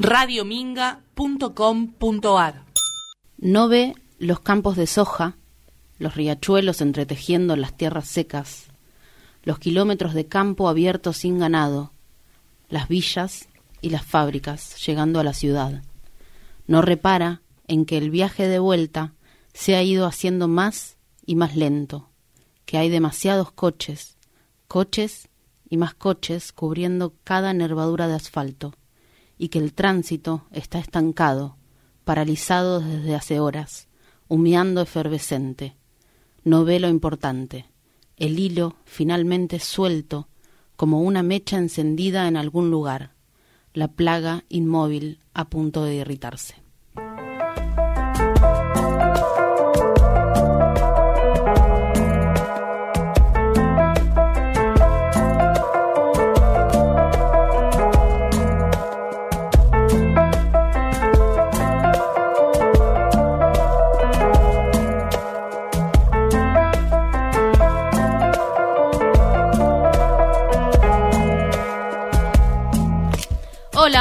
radiominga.com.ar No ve los campos de soja, los riachuelos entretejiendo las tierras secas, los kilómetros de campo abierto sin ganado, las villas y las fábricas llegando a la ciudad. No repara en que el viaje de vuelta se ha ido haciendo más y más lento, que hay demasiados coches, coches y más coches cubriendo cada nervadura de asfalto, y que el tránsito está estancado, paralizado desde hace horas, humeando efervescente. No ve lo importante, el hilo finalmente suelto, como una mecha encendida en algún lugar, la plaga inmóvil a punto de irritarse.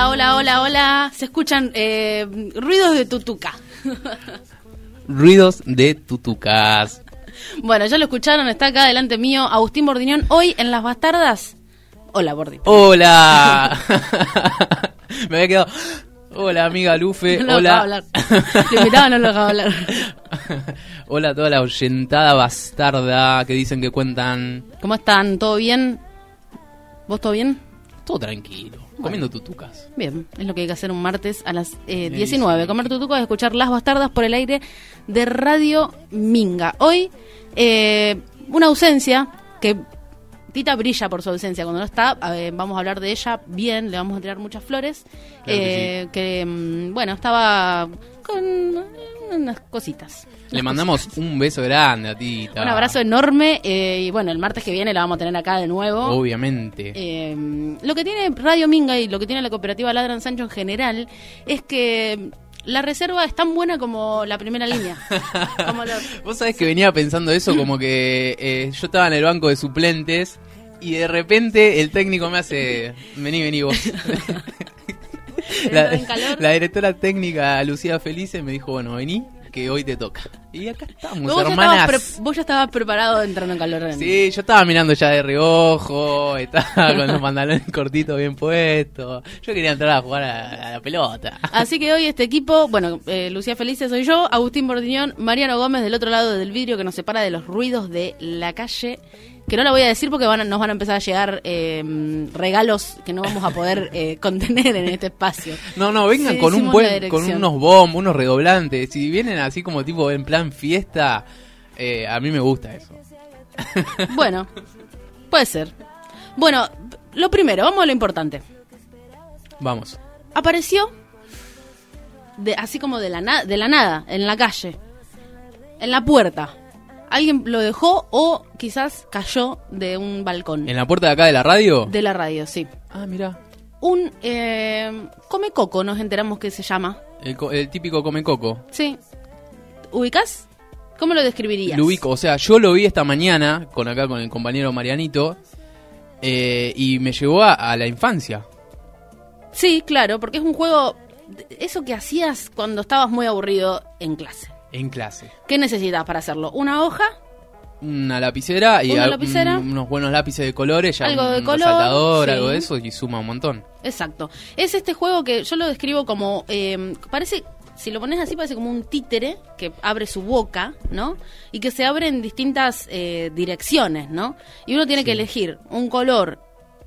Hola, hola, hola, hola. Se escuchan eh, ruidos de tutuca. Ruidos de tutucas. Bueno, ya lo escucharon, está acá delante mío Agustín Bordiñón. Hoy en Las Bastardas. Hola, Bordi. Hola. Me había quedado. Hola, amiga Lufe. No lo Hola. hablar. Lo invitaba, no lo dejaba hablar. Hola a toda la oyentada bastarda que dicen que cuentan. ¿Cómo están? ¿Todo bien? ¿Vos todo bien? Todo tranquilo. Comiendo tutucas. Bien, es lo que hay que hacer un martes a las eh, 19. Comer tutucas, escuchar Las Bastardas por el aire de Radio Minga. Hoy, eh, una ausencia que Tita brilla por su ausencia. Cuando no está, vamos a hablar de ella bien, le vamos a tirar muchas flores. Claro que eh, que, mm, bueno, estaba con unas cositas. Le mandamos un beso grande a Tita. Un abrazo enorme eh, y bueno, el martes que viene la vamos a tener acá de nuevo. Obviamente. Eh, lo que tiene Radio Minga y lo que tiene la cooperativa Ladran Sancho en general es que la reserva es tan buena como la primera línea. Como lo- Vos sabés que venía pensando eso como que eh, yo estaba en el banco de suplentes y de repente el técnico me hace, vení, vení vos. Calor. la directora técnica Lucía Felice me dijo, bueno, vení, que hoy te toca. Y acá estamos, vos, ya hermanas. estabas pre- vos ya estabas preparado entrando en calor. en- Sí, yo estaba mirando ya de reojo, estaba con los pantalones cortitos bien puestos. Yo quería entrar a jugar a, a la pelota. Así que hoy este equipo, bueno, eh, Lucía Felice soy yo, Agustín Bordiñón, Mariano Gómez del otro lado del vidrio que nos separa de los ruidos de la calle, que no la voy a decir porque van a- nos van a empezar a llegar eh, regalos que no vamos a poder eh, contener en este espacio. No, no, vengan Sí, con un buen, con unos bombos, unos redoblantes. Si vienen así como tipo en plan fiesta, eh, a mí me gusta eso. Bueno, puede ser. Bueno, lo primero, vamos a lo importante. Vamos. Apareció de, así como de la, na- de la nada, en la calle, en la puerta. Alguien lo dejó o quizás cayó de un balcón ¿En la puerta de acá de la radio? de la radio, sí. Ah, mira. Un eh, come coco, nos enteramos que se llama. El, co- el típico come coco. Sí. ¿Ubicás? ¿Cómo lo describirías? Lo ubico. O sea, yo lo vi esta mañana con acá con el compañero Marianito. eh, y me llevó a, a la infancia. Sí, claro, porque es un juego, eso que hacías cuando estabas muy aburrido en clase. En clase. ¿Qué necesitas para hacerlo? ¿Una hoja? Una lapicera y Una lapicera. mm, unos buenos lápices de colores, ya Algo un de color, resaltador, sí. algo de eso y suma un montón. Exacto. Es este juego que yo lo describo como, eh, parece, si lo pones así, parece como un títere que abre su boca, ¿no? Y que se abre en distintas eh, direcciones, ¿no? Y uno tiene que elegir un color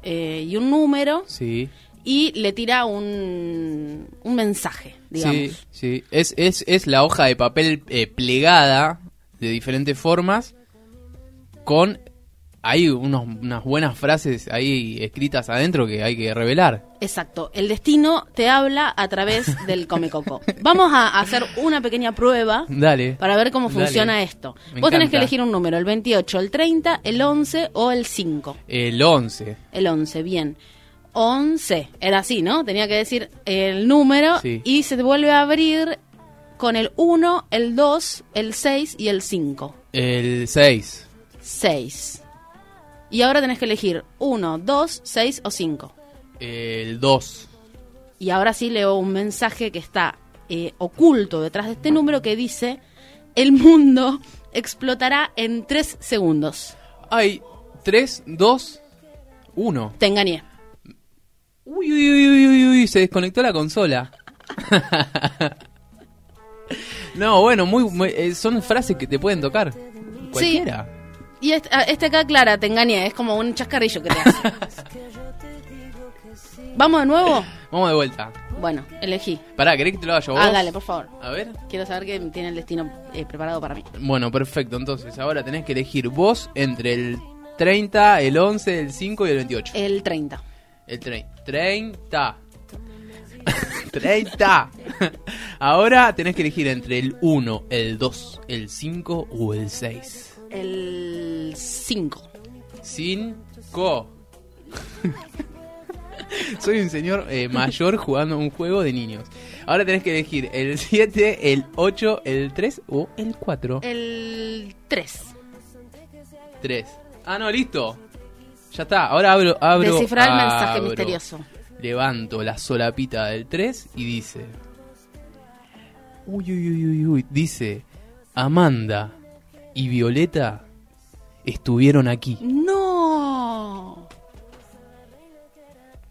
eh, y un número Sí. Y le tira un, un mensaje, digamos. Sí, sí. Es, es, es la hoja de papel eh, plegada de diferentes formas con hay unos, unas buenas frases ahí escritas adentro que hay que revelar. Exacto. El destino te habla a través del Comecoco. Vamos a hacer una pequeña prueba Dale. para ver cómo Dale. funciona esto. Me Vos tenés encanta. que elegir un número, el 28, el 30, el 11 o el 5. El 11. El 11, bien. 11, era así, ¿no? Tenía que decir el número Sí. y se vuelve a abrir con el 1, el 2, el 6 y el 5. El 6. 6. Y ahora tenés que elegir 1, 2, 6 o 5. El 2. Y ahora sí leo un mensaje que está eh, oculto detrás de este número que dice, el mundo explotará en tres segundos. Hay 3, 2, 1. Te engañé. Uy, uy, uy, uy, uy, uy, se desconectó la consola. no, bueno, muy, muy- eh, son frases que te pueden tocar. Cualquiera. Y este, ah, este acá, Clara, te engañé, es como un chascarrillo que te hace. ¿Vamos de nuevo? Vamos de vuelta. Bueno, elegí. Pará, ¿querés que te lo haga yo vos? Ah, dale, por favor. A ver. Quiero saber que tiene el destino eh, preparado para mí. Bueno, perfecto. Entonces, ahora tenés que elegir vos entre el 30, el 11, el 5 y el 28. El 30. El 30. 30. 30. Ahora tenés que elegir entre el 1, el 2, el 5 o el 6. El 5. 5. Soy un señor eh, mayor jugando un juego de niños. Ahora tenés que elegir el 7, el 8, el 3 o el 4. El 3. 3. Ah, no, listo. Ya está. Ahora abro. abro Descifrar el mensaje misterioso. Levanto la solapita del 3 y dice. Uy, uy, uy, uy, uy. Dice: Amanda y Violeta estuvieron aquí. ¡No!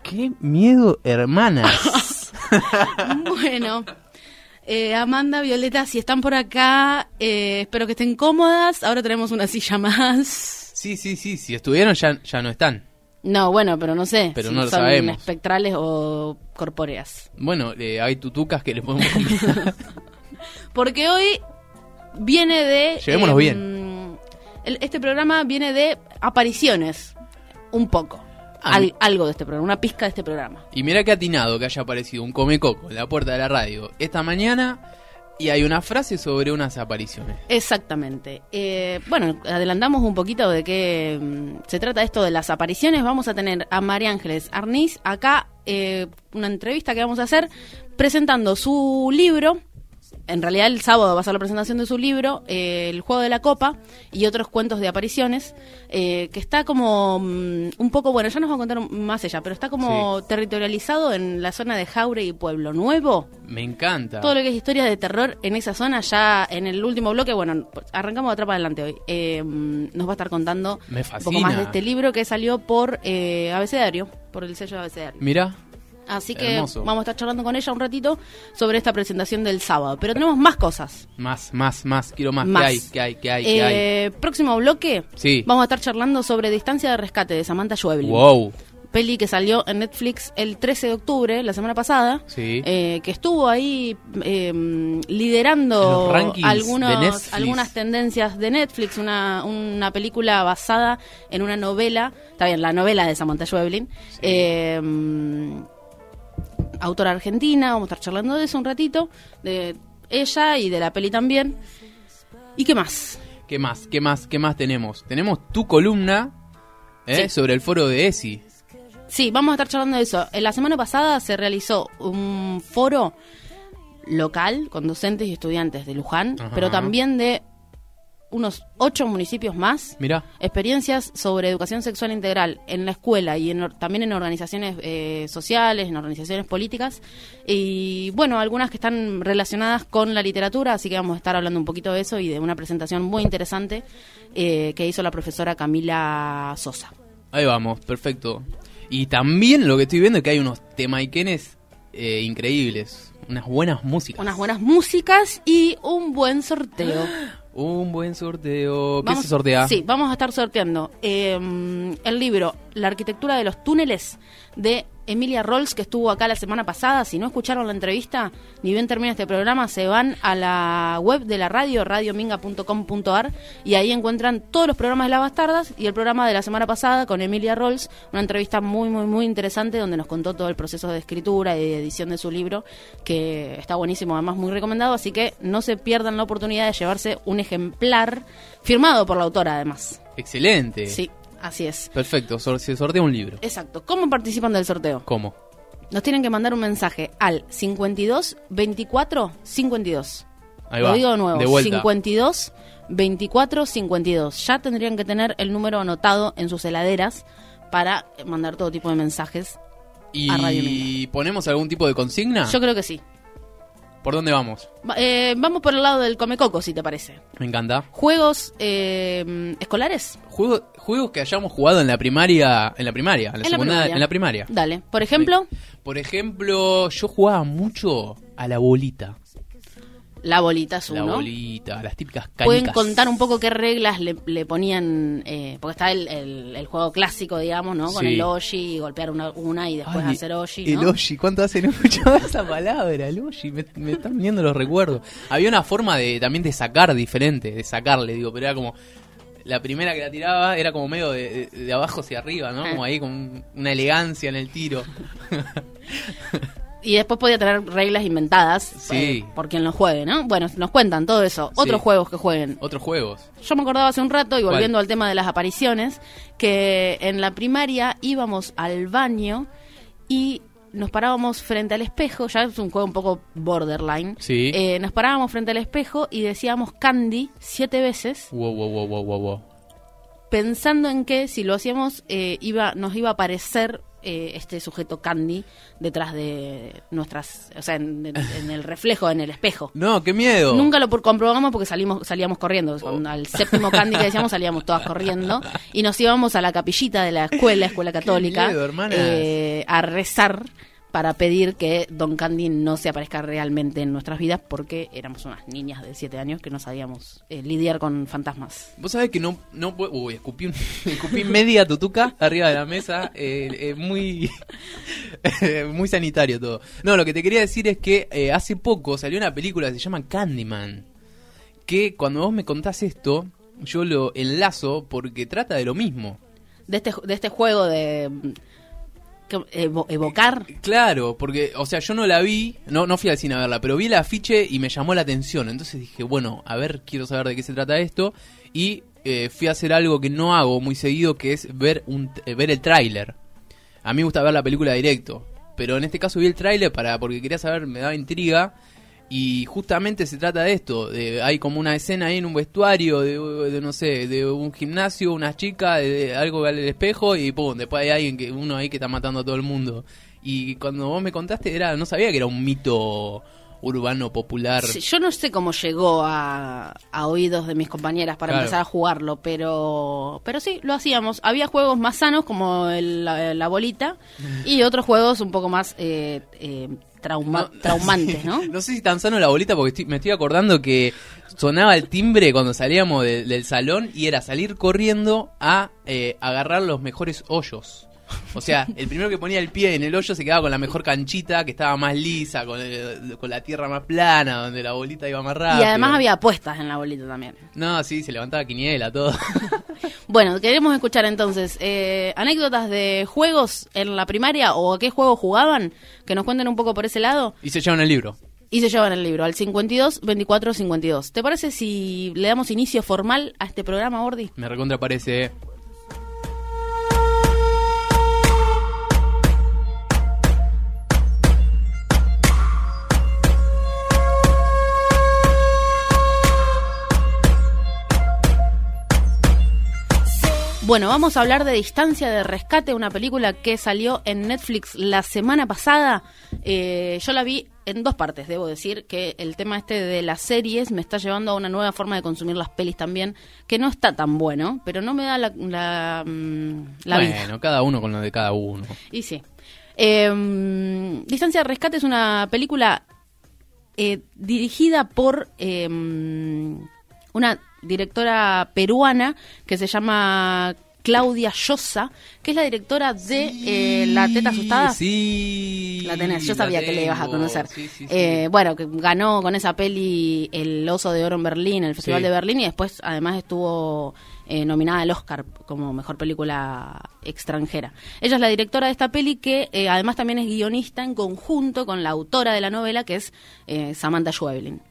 ¡Qué miedo, hermanas! Bueno, eh, Amanda, Violeta, si están por acá, eh, espero que estén cómodas. Ahora tenemos una silla más. Sí, sí, sí. Si estuvieron, ya, ya no están. No, bueno, pero no sé Pero si no lo son sabemos. espectrales o corpóreas. Bueno, eh, hay tutucas que le podemos comprar. Porque hoy viene de... Llevémonos bien. este programa viene de apariciones, un poco. Ah, Al- algo de este programa, una pizca de este programa. y mira que atinado que haya aparecido un comecoco en la puerta de la radio esta mañana. Y hay una frase sobre unas apariciones. Exactamente. Eh, bueno, adelantamos un poquito de qué mm, se trata esto de las apariciones. Vamos a tener a María Ángeles Arniz acá, eh, una entrevista que vamos a hacer presentando su libro. En realidad el sábado va a ser la presentación de su libro, eh, El Juego de la Copa, y otros cuentos de apariciones, eh, que está como mm, un poco, bueno, ya nos va a contar más ella, pero está como territorializado en la zona de Jaure y Pueblo Nuevo. Me encanta. Todo lo que es historia de terror en esa zona, ya en el último bloque, bueno, arrancamos de atrás para adelante hoy. eh, nos va a estar contando un poco más de este libro que salió por eh, Abecedario, por el sello de Abecedario. Mira, Así que hermoso. vamos a estar charlando con ella un ratito sobre esta presentación del sábado. Pero tenemos más cosas. más, más, más. Quiero más. Más. ¿Qué hay? ¿Qué hay? ¿Qué hay? ¿Qué hay? Eh, próximo bloque, Sí. vamos a estar charlando sobre Distancia de Rescate de Samantha Schweblin. Wow. Peli que salió en Netflix el 13 de octubre, la semana pasada. Sí. eh, que estuvo ahí eh, liderando algunos, algunas tendencias de Netflix, una, una película basada en una novela, está bien, la novela de Samantha Schweblin, eh, mm, autora argentina, vamos a estar charlando de eso un ratito, de ella y de la peli también. ¿Y qué más? ¿Qué más? ¿Qué más? ¿Qué más tenemos? Tenemos tu columna ¿eh? Sí. sobre el foro de ESI. Sí, vamos a estar charlando de eso. En la semana pasada se realizó un foro local con docentes y estudiantes de Luján, Ajá. pero también de unos ocho municipios más. Mira. Experiencias sobre educación sexual integral en la escuela y en también en organizaciones eh, sociales, en organizaciones políticas. Y bueno, algunas que están relacionadas con la literatura, así que vamos a estar hablando un poquito de eso y de una presentación muy interesante eh, que hizo la profesora Camila Sosa. Ahí vamos, perfecto. Y también lo que estoy viendo es que hay unos temaiquenes eh, increíbles. Unas buenas músicas. unas buenas músicas y un buen sorteo. Un buen sorteo. ¿Qué Vamos- se sortea? Sí, vamos a estar sorteando eh, el libro La arquitectura de los túneles de Emilia Rolls, que estuvo acá la semana pasada. Si no escucharon la entrevista, ni bien termina este programa, se van a la web de la radio, radiominga.com.ar, y ahí encuentran todos los programas de Las Bastardas y el programa de la semana pasada con Emilia Rolls, una entrevista muy, muy, muy interesante donde nos contó todo el proceso de escritura y de edición de su libro, que está buenísimo, además muy recomendado, así que no se pierdan la oportunidad de llevarse un ejemplar firmado por la autora, además. Excelente. Sí, así es. Perfecto, sor- se sortea un libro. Exacto. ¿Cómo participan del sorteo? ¿Cómo? Nos tienen que mandar un mensaje al 52 24 52. Ahí Lo va. digo de nuevo. De vuelta. 52 24 52. Ya tendrían que tener el número anotado en sus heladeras para mandar todo tipo de mensajes ¿Y a Radio Minga. ponemos algún tipo de consigna? Yo creo que sí. ¿Por dónde vamos? Va- eh, vamos por el lado del Comecoco, si te parece. Me encanta. Juegos eh, escolares. Juegos, juegos que hayamos jugado en la primaria, en la primaria, en la, En la primaria. en la primaria. Dale. Por ejemplo, Por ejemplo, yo jugaba mucho a la bolita. La bolita es La bolita, las típicas canicas. Pueden contar un poco qué reglas le, le ponían, eh, porque está el, el- el juego clásico, digamos, ¿no? Con Sí. el Oshi, golpear una, una y después Ay, hacer Oshi, El. Oshi, ¿cuánto hace no escuchaba esa palabra? El Oshi, me, me están viniendo los recuerdos. Había una forma de también de sacar diferente, de sacarle, digo, pero era como. La primera que la tiraba era como medio de, de- de abajo hacia arriba, ¿no? Ah. Como ahí con un- una elegancia en el tiro. Y después podía tener reglas inventadas Sí. eh, por quien lo juegue, ¿no? Bueno, nos cuentan todo eso. Otros Sí. juegos que jueguen. Otros juegos. Yo me acordaba hace un rato, y ¿Cuál? volviendo al tema de las apariciones, que en la primaria íbamos al baño y nos parábamos frente al espejo, ya es un juego un poco borderline. Sí. Eh, nos parábamos frente al espejo y decíamos Candy siete veces, Wow, wow, wow, wow, wow, wow. pensando en que si lo hacíamos eh, iba, nos iba a aparecer eh, este sujeto Candy detrás de nuestras, o sea, en, en- en el reflejo, en el espejo. No, qué miedo. Nunca lo comprobamos porque salimos salíamos corriendo. Oh. Al séptimo candy que decíamos salíamos todas corriendo y nos íbamos a la capillita de la escuela, escuela católica, miedo, eh, a rezar para pedir que Don Candy no se aparezca realmente en nuestras vidas porque éramos unas niñas de siete años que no sabíamos eh, lidiar con fantasmas. Vos sabés que no, no puedo. Uy, escupí, media tutuca arriba de la mesa. eh, eh, muy. muy sanitario todo. No, lo que te quería decir es que eh, hace poco salió una película que se llama Candyman. Que cuando vos me contás esto, yo lo enlazo porque trata de lo mismo. De este, de este juego de evo- evocar Claro, porque, o sea, yo no la vi, no, no fui al cine a verla, pero vi el afiche y me llamó la atención. Entonces dije, bueno, a ver, quiero saber de qué se trata esto. Y eh, fui a hacer algo que no hago muy seguido, que es ver, un, eh, ver el tráiler. A mí me gusta ver la película directo, pero en este caso vi el tráiler para porque quería saber, me daba intriga. Y justamente se trata de esto, de, hay como una escena ahí en un vestuario de, de, no sé, de un gimnasio, una chica, de, algo al espejo y pum, después hay alguien que uno ahí que está matando a todo el mundo. Y cuando vos me contaste era no sabía que era un mito urbano popular. Sí, yo no sé cómo llegó a, a oídos de mis compañeras para Claro. empezar a jugarlo, pero pero sí, lo hacíamos. Había juegos más sanos como el- la, la bolita y otros juegos un poco más eh, eh, trauma- No, traumantes, sí. ¿no? No sé si tan sano la bolita porque estoy- me estoy acordando que sonaba el timbre cuando salíamos de- del salón y era salir corriendo a eh, agarrar los mejores hoyos. O sea, el primero que ponía el pie en el hoyo se quedaba con la mejor canchita, que estaba más lisa, con, el- con la tierra más plana, donde la bolita iba más rápido. Y además había apuestas en la bolita también. No, sí, se levantaba quiniela, todo. Bueno, queremos escuchar entonces eh, anécdotas de juegos en la primaria o a qué juegos jugaban, que nos cuenten un poco por ese lado. y se llevan el libro. Y se llevan el libro al 52 24 52. ¿Te parece si le damos inicio formal a este programa, Ordi? Me recontra parece. Bueno, vamos a hablar de Distancia de Rescate, una película que salió en Netflix la semana pasada. Eh, yo la vi en dos partes, debo decir que el tema este de las series me está llevando a una nueva forma de consumir las pelis también, que no está tan bueno, pero no me da la, la, mm, vida. bueno, cada uno con lo de cada uno. Y sí. Eh, Distancia de Rescate es una película eh, dirigida por eh, una directora peruana que se llama Claudia Llosa, que es la directora de eh, La Teta Asustada. Sí. La tenés, yo sabía que le ibas a conocer. Sí, sí, sí. Eh, bueno, que ganó con esa peli el Oso de Oro en Berlín, el Festival de Berlín, y después además estuvo eh, nominada al Oscar como mejor película extranjera. Ella es la directora de esta peli que eh, además también es guionista en conjunto con la autora de la novela, que es Samantha Schweblin.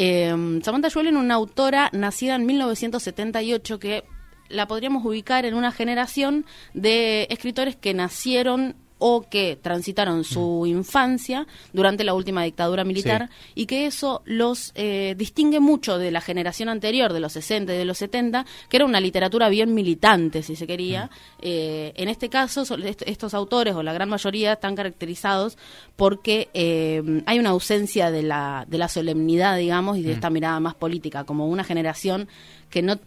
Eh, Samantha Schweblin, una autora nacida en 1978 que la podríamos ubicar en una generación de escritores que nacieron o que transitaron su infancia durante la última dictadura militar y que eso los eh, distingue mucho de la generación anterior, de los 60 y de los 70, que era una literatura bien militante, si se quería. Eh, en este caso, estos autores, o la gran mayoría, están caracterizados porque eh, hay una ausencia de la, de la solemnidad, digamos, y de esta mirada más política, como una generación que no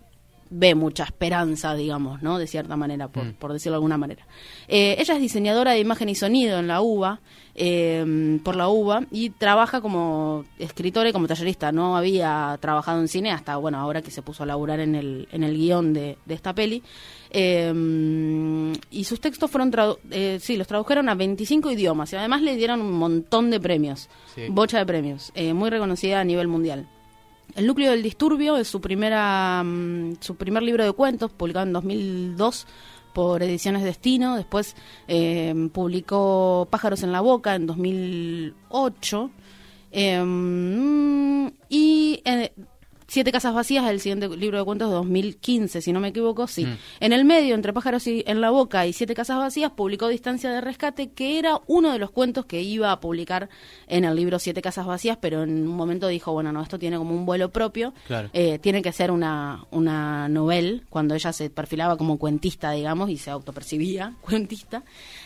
ve mucha esperanza, digamos, ¿no? De cierta manera, por, por decirlo de alguna manera. Eh, ella es diseñadora de imagen y sonido en la UBA, eh, por la UBA, y trabaja como escritora y como tallerista. No había trabajado en cine hasta, bueno, ahora que se puso a laburar en el, en el guion de, de esta peli. Eh, y sus textos fueron, eh, sí, los tradujeron a 25 idiomas y además le dieron un montón de premios, Sí. bocha de premios, eh, muy reconocida a nivel mundial. El núcleo del disturbio es su primera mm, su primer libro de cuentos publicado en 2002 por Ediciones Destino, después eh, publicó Pájaros en la boca en 2008 eh, mm, y eh, Siete casas vacías, el siguiente libro de cuentos de 2015, si no me equivoco, sí. En el medio, entre pájaros y en la boca y Siete casas vacías, publicó Distancia de rescate, que era uno de los cuentos que iba a publicar en el libro Siete casas vacías, pero en un momento dijo, bueno, no, esto tiene como un vuelo propio, Claro. eh, tiene que ser una, una novel, cuando ella se perfilaba como cuentista, digamos, y se autopercibía cuentista.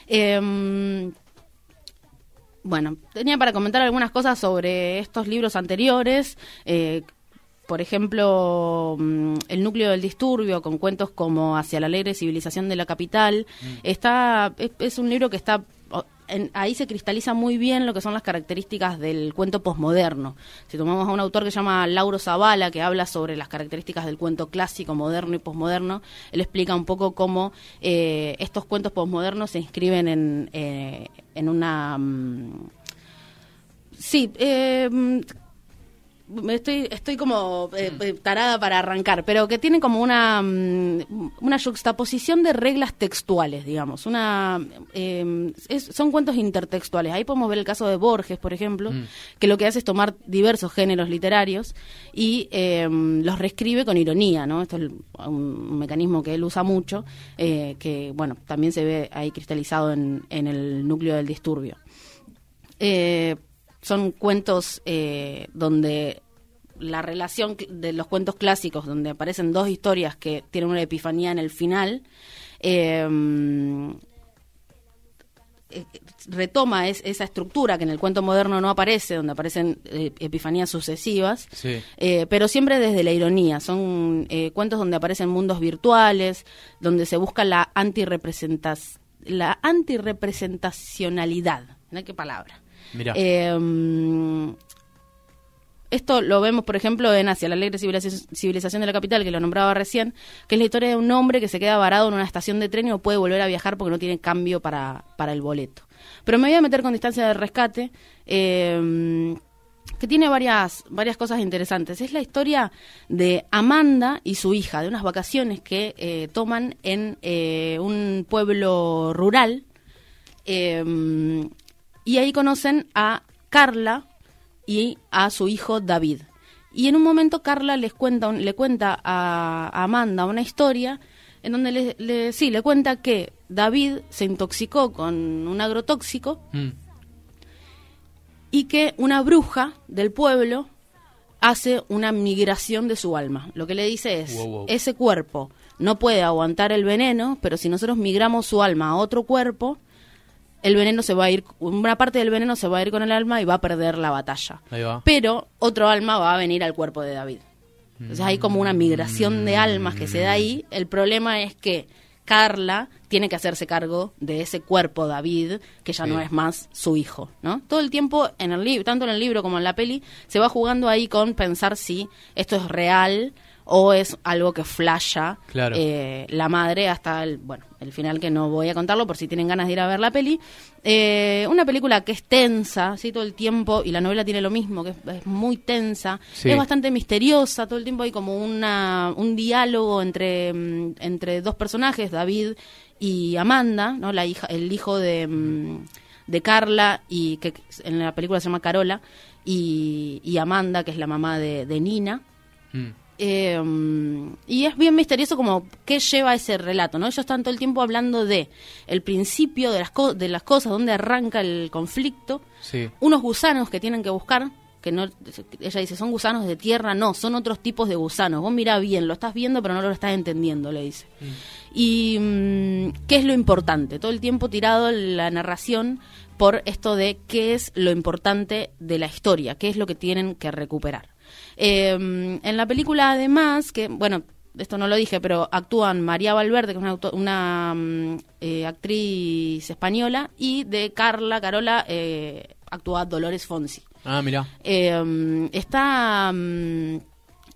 Em, bueno, tenía para comentar algunas cosas sobre estos libros anteriores. eh, por ejemplo, mm, El núcleo del disturbio, con cuentos como Hacia la alegre civilización de la capital. Está, es, es un libro que está. en- ahí se cristaliza muy bien lo que son las características del cuento posmoderno. Si tomamos a un autor que se llama Lauro Zavala, que habla sobre las características del cuento clásico, moderno y posmoderno, él explica un poco cómo eh, estos cuentos posmodernos se inscriben en, eh, en una. mm, Sí, eh, mm, estoy, estoy como eh, eh, tarada para arrancar, pero que tiene como una, mm, una juxtaposición de reglas textuales, digamos. Una, eh, es- son cuentos intertextuales. Ahí podemos ver el caso de Borges, por ejemplo, que lo que hace es tomar diversos géneros literarios y eh, los reescribe con ironía, ¿no? Esto es un mecanismo que él usa mucho, eh, que, bueno, también se ve ahí cristalizado en, en el núcleo del disturbio. Eh, son cuentos eh, donde la relación de los cuentos clásicos, donde aparecen dos historias que tienen una epifanía en el final, eh, eh, retoma es- esa estructura que en el cuento moderno no aparece, donde aparecen eh, epifanías sucesivas, Sí. eh, pero siempre desde la ironía. Son eh, cuentos donde aparecen mundos virtuales, donde se busca la antirrepresentas la antirrepresentacionalidad. Mirá qué palabra. Mirá. Eh, esto lo vemos, por ejemplo, en Hacia la alegre civilización de la capital, que lo nombraba recién, que es la historia de un hombre que se queda varado en una estación de tren y no puede volver a viajar porque no tiene cambio para, para el boleto. Pero me voy a meter con distancia de rescate, eh, que tiene varias, varias cosas interesantes. Es la historia de Amanda y su hija, de unas vacaciones que eh, toman en eh, un pueblo rural. Eh, y ahí conocen a Carla y a su hijo David. Y en un momento Carla les cuenta, le cuenta a, a Amanda una historia en donde le, le- sí, le cuenta que David se intoxicó con un agrotóxico Mm. y que una bruja del pueblo hace una migración de su alma. Lo que le dice es, Wow, wow. ese cuerpo no puede aguantar el veneno, pero si nosotros migramos su alma a otro cuerpo, el veneno se va a ir, una parte del veneno se va a ir con el alma y va a perder la batalla. Ahí va. Pero otro alma va a venir al cuerpo de David. Entonces hay como una migración de almas que se da ahí. El problema es que Carla tiene que hacerse cargo de ese cuerpo David, que ya no es más su hijo, ¿no? Todo el tiempo en el libro, tanto en el libro como en la peli, se va jugando ahí con pensar si esto es real o es algo que flasha Claro. eh, la madre hasta el, bueno, el final que no voy a contarlo por si tienen ganas de ir a ver la peli. Eh, una película que es tensa, ¿sí? Todo el tiempo, y la novela tiene lo mismo, que es, es muy tensa, Sí. es bastante misteriosa, todo el tiempo hay como una, un diálogo entre, mm, entre dos personajes, David y Amanda, ¿no? La hija, el hijo de, mm, de Carla, y que en la película se llama Carola, y, y Amanda, que es la mamá de, de Nina. Mm. Eh, y es bien misterioso como qué lleva ese relato, ¿no? Ellos están todo el tiempo hablando de el principio de las, co- de las cosas, dónde arranca el conflicto, Sí. unos gusanos que tienen que buscar, que no, ella dice, son gusanos de tierra, no, son otros tipos de gusanos. Vos mirá bien, lo estás viendo pero no lo estás entendiendo, le dice. Y mm, qué es lo importante, todo el tiempo tirado la narración por esto de qué es lo importante de la historia, qué es lo que tienen que recuperar. Eh, en la película además, que bueno, esto no lo dije, pero actúan María Valverde, que es una, una mm, eh, actriz española, y de Carla Carola eh, actúa Dolores Fonsi. Ah, mirá. Eh, está mm,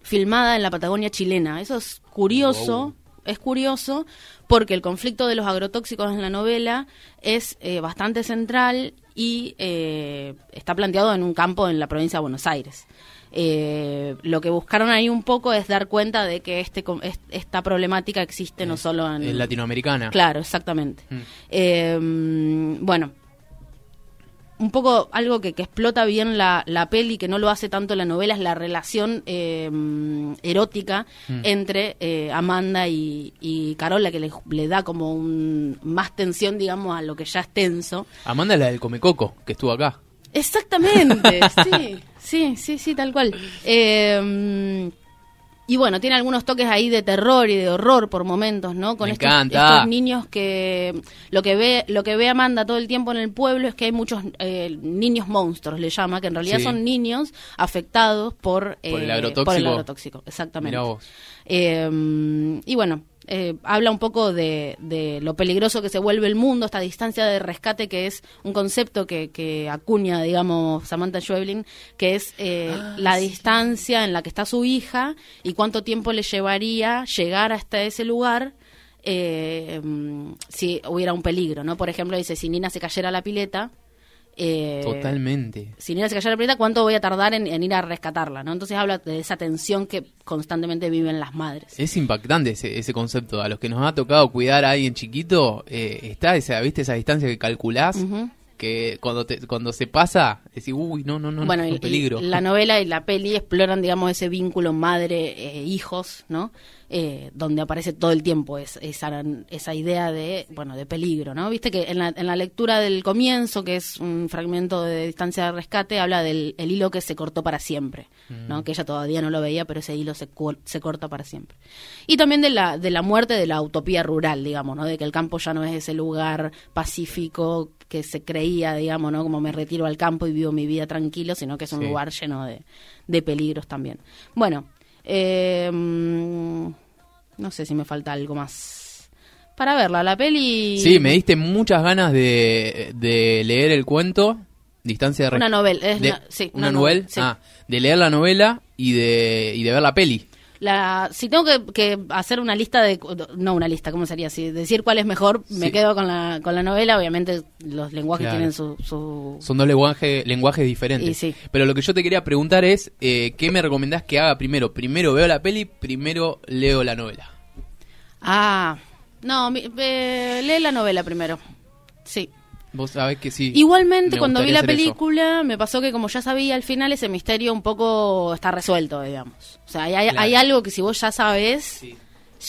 filmada en la Patagonia chilena. Eso es curioso. Wow. Es curioso porque el conflicto de los agrotóxicos en la novela es eh, bastante central y eh, está planteado en un campo en la provincia de Buenos Aires. Eh, lo que buscaron ahí un poco es dar cuenta de que este esta problemática existe no solo en latinoamericana. Claro, exactamente. Mm. Eh, mm, bueno, un poco algo que, que explota bien la, la peli, que no lo hace tanto la novela, es la relación eh, mm, erótica Mm. entre eh, Amanda y, y Carola, que le, le da como un, más tensión, digamos, a lo que ya es tenso. Amanda es la del Comecoco, que estuvo acá. Exactamente, sí, sí, sí, sí, tal cual. Eh, y bueno, tiene algunos toques ahí de terror y de horror por momentos, ¿no? Con Me estos, encanta. estos niños que lo que ve lo que ve Amanda todo el tiempo en el pueblo es que hay muchos eh, niños monstruos, le llama, que en realidad Sí. son niños afectados por, Por el eh, agrotóxico. por el agrotóxico, exactamente. Mirá vos. Eh, y bueno, eh, habla un poco de, de lo peligroso que se vuelve el mundo, esta distancia de rescate que es un concepto que, que acuña, digamos, Samantha Schweblin, que es eh, Ah, la distancia en la que está su hija y cuánto tiempo le llevaría llegar hasta ese lugar eh, mm, si hubiera un peligro, ¿no? Por ejemplo, dice, si Nina se cayera a la pileta... eh, Totalmente. si Nina se cayera a la pileta, ¿cuánto voy a tardar en, en ir a rescatarla? ¿no? Entonces habla de esa tensión que constantemente viven las madres. Es impactante ese, ese concepto. A los que nos ha tocado cuidar a alguien chiquito, eh, está esa, ¿viste? Esa distancia que calculás, que cuando te, cuando se pasa, decís, uy, no, no, no, bueno, es y- peligro. y la novela y la peli exploran, digamos, ese vínculo madre-hijos, ¿no? Eh, donde aparece todo el tiempo es, esa, esa idea de, bueno, de peligro, ¿no? Viste que en la, en la lectura del comienzo, que es un fragmento de Distancia de Rescate, habla del el hilo que se cortó para siempre, Mm. ¿no? Que ella todavía no lo veía, pero ese hilo se, se corta para siempre. Y también de la, de la muerte de la utopía rural, digamos, ¿no? De que el campo ya no es ese lugar pacífico que se creía, digamos, ¿no? Como me retiro al campo y vivo mi vida tranquilo, sino que es un Sí. lugar lleno de, de peligros también. Bueno, eh, no sé si me falta algo más para verla. La peli... Sí, me diste muchas ganas de, de leer el cuento, Distancia de Una novela, es de- una- sí, una una novela. novela, sí. Ah, de leer la novela y de, y de ver la peli. La, si tengo que, que hacer una lista de... No una lista, ¿cómo sería? Si decir cuál es mejor, me quedo con la, con la novela. Obviamente los lenguajes Claro. tienen su... su... Son dos lenguaje, lenguajes diferentes. Sí. Pero lo que yo te quería preguntar es, eh, ¿qué me recomendás que haga primero? ¿Primero veo la peli, primero leo la novela? Ah, no, mi- eh, lee la novela primero. Sí. Vos sabés que sí. Igualmente, me cuando vi la eso. película, me pasó que como ya sabía al final, ese misterio un poco está resuelto, digamos. O sea, hay, hay- Claro. hay algo que si vos ya sabes, Sí.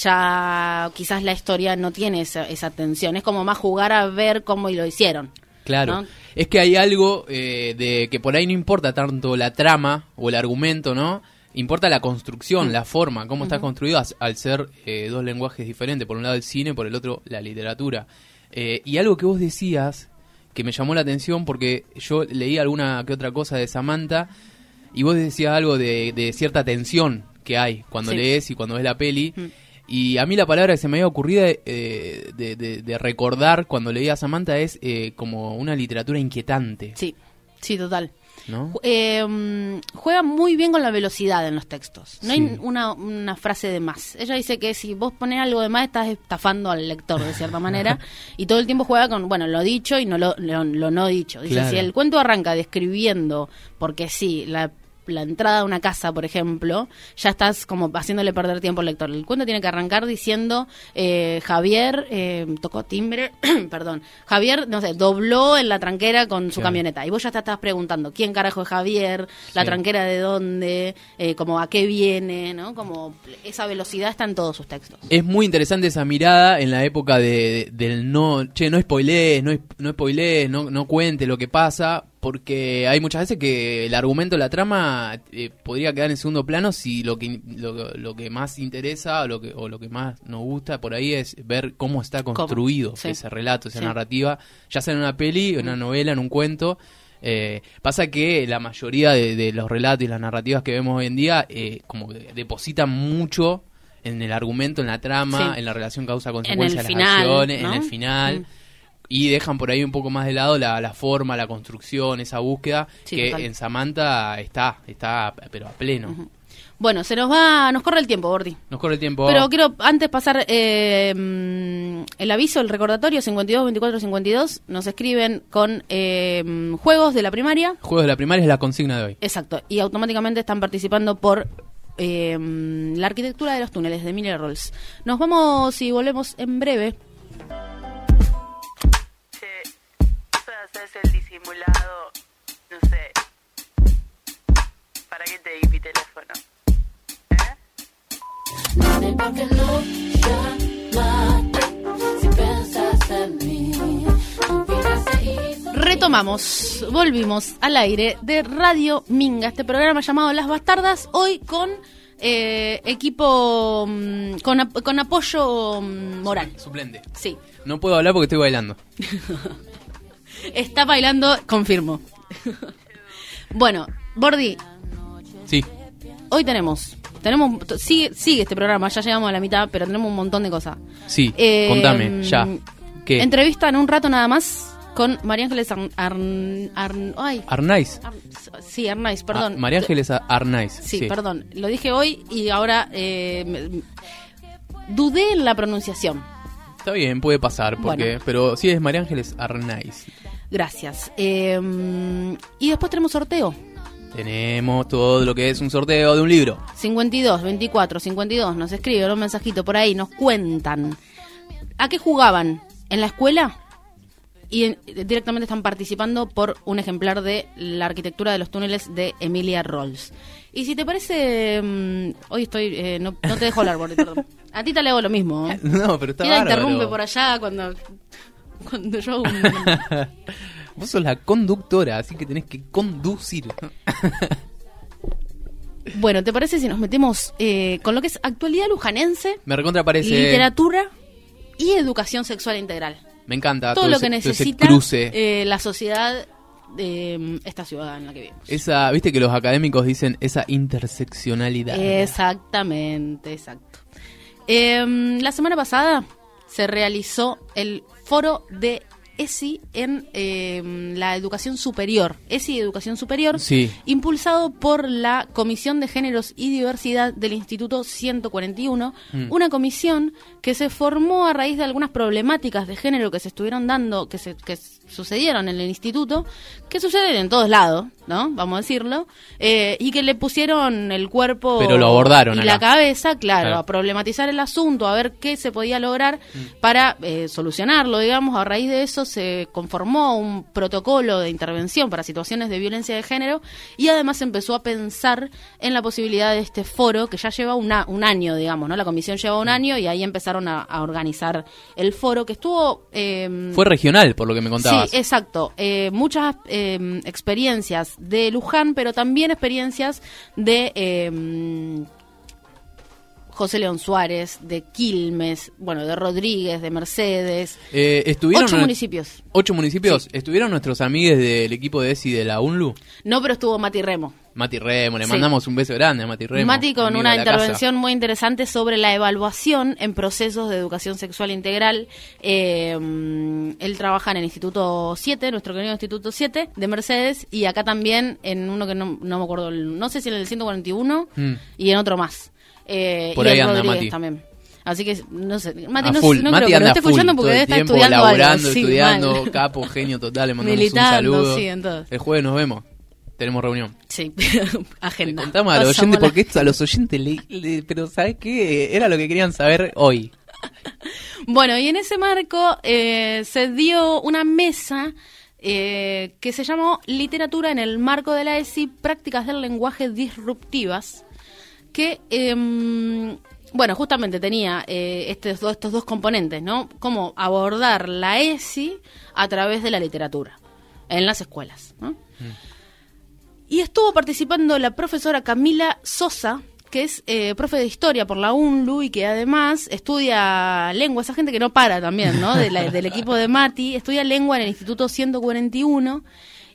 ya quizás la historia no tiene esa, esa tensión. Es como más jugar a ver cómo lo hicieron. Claro. ¿no? Es que hay algo eh, de que por ahí no importa tanto la trama o el argumento, ¿no? Importa la construcción, Mm. la forma, cómo está construido al ser eh, dos lenguajes diferentes. Por un lado el cine, por el otro la literatura. Eh, y algo que vos decías que me llamó la atención porque yo leí alguna que otra cosa de Samantha y vos decías algo de, de cierta tensión que hay cuando Sí. lees y cuando ves la peli. Mm. Y a mí la palabra que se me había ocurrido eh, de, de- de recordar cuando leía a Samantha es eh, como una literatura inquietante, Sí, sí, total. ¿No? Eh, mm, juega muy bien con la velocidad en los textos. No Sí. hay una, una frase de más. Ella dice que si vos pones algo de más estás estafando al lector de cierta manera y todo el tiempo juega con, bueno, lo dicho y no lo, lo, lo no dicho. Dice, Claro. si el cuento arranca describiendo, porque sí, la la entrada a una casa, por ejemplo, ya estás como haciéndole perder tiempo al lector. El cuento tiene que arrancar diciendo, eh, Javier eh, tocó timbre, perdón, Javier, no sé, dobló en la tranquera con su Claro. camioneta. Y vos ya te estás preguntando, ¿quién carajo es Javier? ¿La Sí. tranquera de dónde? Eh, como a qué viene, ¿no? Como esa velocidad está en todos sus textos. Es muy interesante esa mirada en la época de, de- del no, che, no spoilees, no, no spoilees, no, no cuente lo que pasa, porque hay muchas veces que el argumento, la trama eh, podría quedar en segundo plano si lo que, lo, lo que más interesa o lo que, o lo que más nos gusta por ahí es ver cómo está construido Sí. ese relato, esa Sí. narrativa, ya sea en una peli, en una novela, en un cuento. Eh, pasa que la mayoría de, de los relatos y las narrativas que vemos hoy en día eh, como que depositan mucho en el argumento, en la trama, Sí. en la relación causa-consecuencia, En el las final, acciones, ¿no? en el final. Mm. Y dejan por ahí un poco más de lado la, la forma, la construcción, esa búsqueda Sí, que total. en Samantha está, está pero a pleno. Bueno, se nos va, nos corre el tiempo, Bordi. Nos corre el tiempo. Pero quiero antes pasar eh, mm, el aviso, el recordatorio 52 24 52. Nos escriben con eh, juegos de la primaria. Juegos de la primaria es la consigna de hoy. Exacto. Y automáticamente están participando por eh, mm, la arquitectura de los túneles de Miller Rolls. Nos vamos y volvemos en breve. Hacerse el disimulado, no sé. ¿Para qué te di mi teléfono? ¿Eh? Dime por qué no llamaste si pensas en mí. Retomamos, volvimos al aire de Radio Minga, este programa llamado Las Bastardas, hoy con eh, equipo, mm, con, ap- con apoyo mm, moral. Suplente. Sí, No puedo hablar porque estoy bailando. está bailando, confirmo. bueno, Bordi, Sí. hoy tenemos, tenemos, sigue, sigue este programa, ya llegamos a la mitad, pero tenemos un montón de cosas. Sí, Eh, contame, ya. ¿Qué? Entrevista en un rato nada más con María Ángeles Arn, Arn- Arn- ay, Arnaiz. Ar- sí, Arnaiz, perdón. Ah, María Ángeles Arnaiz. Sí, perdón. Lo dije hoy y ahora eh, me- dudé en la pronunciación. Está bien, puede pasar, porque, Bueno. pero sí es María Ángeles Arnaiz. Gracias. Eh, y después tenemos sorteo. Tenemos todo lo que es un sorteo de un libro. 52, 24, 52. Nos escriben un mensajito por ahí, nos cuentan. ¿A qué jugaban? ¿En la escuela? Y en- directamente están participando por un ejemplar de La arquitectura de los túneles de Emilia Rolls. Y si te parece, mm, hoy estoy, eh, no, no te dejo hablar, perdón. A ti te le hago lo mismo. ¿eh? No, pero está bárbaro. interrumpe por allá cuando, cuando yo hago un- Vos sos la conductora, así que tenés que conducir. Bueno, ¿te parece si nos metemos eh, con lo que es actualidad lujanense, Me recontra parece. literatura y educación sexual integral? Me encanta Todo todo lo ese- que necesita cruce. eh, la sociedad de esta ciudad en la que vivimos. Esa, viste que los académicos dicen esa interseccionalidad. Exactamente, exacto. Em, la semana pasada se realizó el foro de ESI en em, la educación superior, ESI Educación Superior, Sí. impulsado por la Comisión de Géneros y Diversidad del Instituto 141, Mm. una comisión que se formó a raíz de algunas problemáticas de género que se estuvieron dando, que, se, que sucedieron en el instituto, que suceden en todos lados, ¿no? Vamos a decirlo, eh, y que le pusieron el cuerpo Pero lo abordaron y acá. la cabeza, claro, Claro. a problematizar el asunto, a ver qué se podía lograr para eh, solucionarlo, digamos. A raíz de eso se conformó un protocolo de intervención para situaciones de violencia de género y además empezó a pensar en la posibilidad de este foro que ya lleva una- un año, digamos, ¿no? La comisión lleva un año y ahí empezaron a, a organizar el foro que estuvo... eh, Fue regional, por lo que me contabas. Sí, exacto. Eh, muchas eh, experiencias de Luján, pero también experiencias de eh, José León Suárez, de Quilmes, bueno, de Rodríguez, de Mercedes. Eh, estuvieron Ocho municipios. Ocho municipios. ¿Estuvieron nuestros amigos del equipo de ESI de la UNLU? No, pero estuvo Mati Remo. Mati Remo, le Sí. mandamos un beso grande a Mati Remo. Mati con una casa. intervención muy interesante sobre la evaluación en procesos de educación sexual integral. Eh, él trabaja en el Instituto 7, nuestro querido Instituto 7 de Mercedes, y acá también en uno que no, no me acuerdo, no sé si en el 141 Mm. y en otro más. Eh, Por y ahí anda, Rodríguez Mati. también. Así que, no sé, Mati A no, full. no Mati creo que lo anda esté escuchando full, porque todo debe el estar tiempo estudiando algo. laburando, sí, estudiando, mal. capo, genio total, le mandamos un Militando, saludo. sí, en todo. El jueves nos vemos. tenemos reunión. Sí, Le agenda. contamos a los Pasamos oyentes la- porque esto a los oyentes le, le- pero ¿sabes qué? Era lo que querían saber hoy. Bueno, y en ese marco eh, se dio una mesa eh, que se llamó Literatura en el marco de la ESI, Prácticas del Lenguaje Disruptivas, que, em, bueno, justamente tenía eh, estos, dos, estos dos componentes, ¿no? Cómo abordar la ESI a través de la literatura en las escuelas, ¿no? Y estuvo participando la profesora Camila Sosa, que es eh, profe de historia por la UNLU y que además estudia lengua, esa gente que no para también, ¿no? De la- del equipo de Mati, estudia lengua en el Instituto 141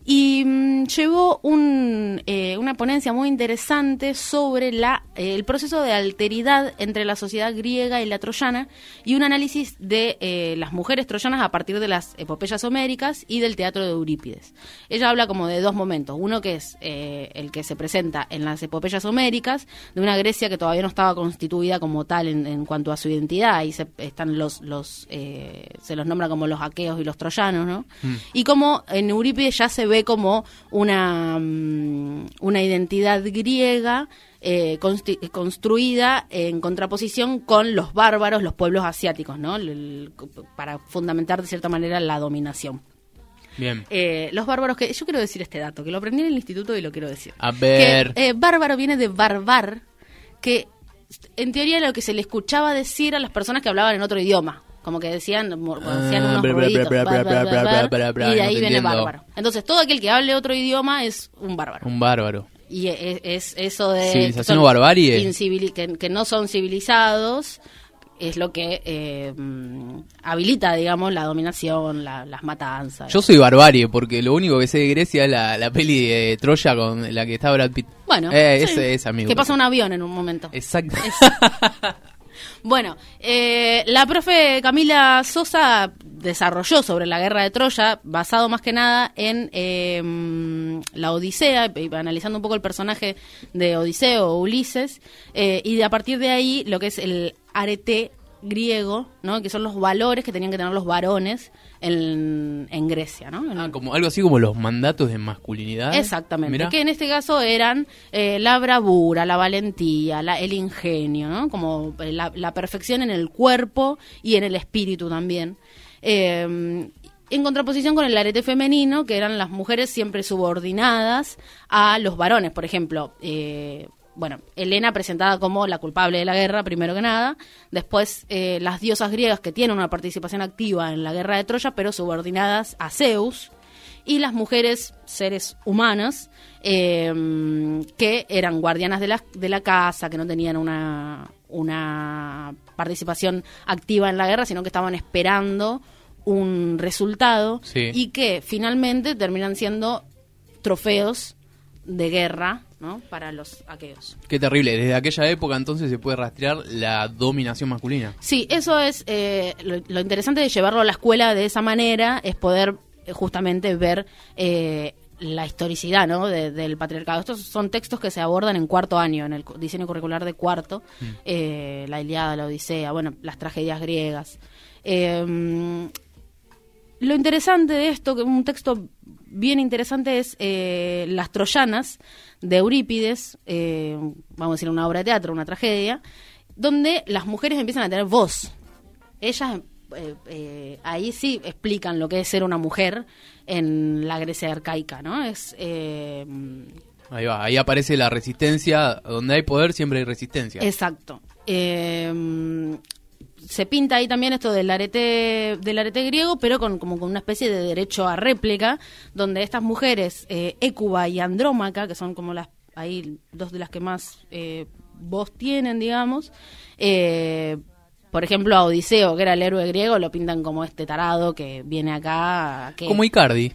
y mm, llevó un, eh, una ponencia muy interesante sobre la, eh, el proceso de alteridad entre la sociedad griega y la troyana y un análisis de eh, las mujeres troyanas a partir de las epopeyas homéricas y del teatro de Eurípides. Ella habla como de dos momentos, uno que es eh, el que se presenta en las epopeyas homéricas, de una Grecia que todavía no estaba constituida como tal en, en cuanto a su identidad, ahí se, están los, los eh, se los nombra como los aqueos y los troyanos, ¿no? Y como en Eurípides ya se ve como una, mm, una identidad griega eh, construida en contraposición con los bárbaros, los pueblos asiáticos, ¿no? El- para fundamentar de cierta manera la dominación. Bien. Eh, los bárbaros que yo quiero decir este dato que lo aprendí en el instituto y lo quiero decir A ver. que, eh, bárbaro viene de barbar que en teoría era lo que se le escuchaba decir a las personas que hablaban en otro idioma como que decían, mo- hacían Ah, unos ruiditos, y de ahí viene bárbaro entonces todo aquel que hable otro idioma es un bárbaro Un bárbaro. y es, es eso de Civilización barbarie. que, que no son civilizados es lo que eh, habilita digamos la dominación la- las matanzas Yo soy barbarie porque lo único que sé de Grecia es la, la peli de Troya con la que está Brad Pitt. bueno Eh, sí. ese es amigo. que pasa un avión en un momento Exacto. Bueno, eh, la profe Camila Sosa desarrolló sobre la guerra de Troya, basado más que nada en mm, la Odisea, analizando un poco el personaje de Odiseo o Ulises, eh, y a partir de ahí lo que es el arete griego, ¿no? que son los valores que tenían que tener los varones en, en Grecia. ¿no? En- Ah, como algo así como los mandatos de masculinidad. Exactamente, Mirá. que en este caso eran eh, la bravura, la valentía, la- el ingenio, ¿no? Como eh, la, la perfección en el cuerpo y en el espíritu también. Eh, en contraposición con el arete femenino, que eran las mujeres siempre subordinadas a los varones, por ejemplo. eh, bueno, Helena presentada como la culpable de la guerra, primero que nada. Después, eh, las diosas griegas que tienen una participación activa en la guerra de Troya, pero subordinadas a Zeus y las mujeres, seres humanas, eh, que eran guardianas de la, de la casa, que no tenían una, una participación activa en la guerra, sino que estaban esperando un resultado Sí. y que finalmente terminan siendo trofeos de guerra ¿no? para los aqueos. Qué terrible. Desde aquella época entonces se puede rastrear la dominación masculina. Sí, eso es eh, lo, lo interesante de llevarlo a la escuela de esa manera, es poder eh, justamente ver eh, la historicidad ¿no? de- del patriarcado. Estos son textos que se abordan en cuarto año, en el diseño curricular de cuarto, eh, la Iliada, la Odisea, bueno, las tragedias griegas. Eh, lo interesante de esto, que un texto bien interesante es eh, Las Troyanas de Eurípides, eh, vamos a decir una obra de teatro, una tragedia, donde las mujeres empiezan a tener voz. Ellas eh, ahí sí explican lo que es ser una mujer en la Grecia arcaica, ¿no? Es Ahí va, ahí aparece la resistencia. Donde hay poder siempre hay resistencia. Exacto. Eh, se pinta ahí también esto del arete del arete griego, pero con como con una especie de derecho a réplica, donde estas mujeres, eh, Écuba y Andrómaca, que son como las ahí dos de las que más eh, voz tienen, digamos, eh, por ejemplo a Odiseo, que era el héroe griego, lo pintan como este tarado que viene acá. Que Como Icardi.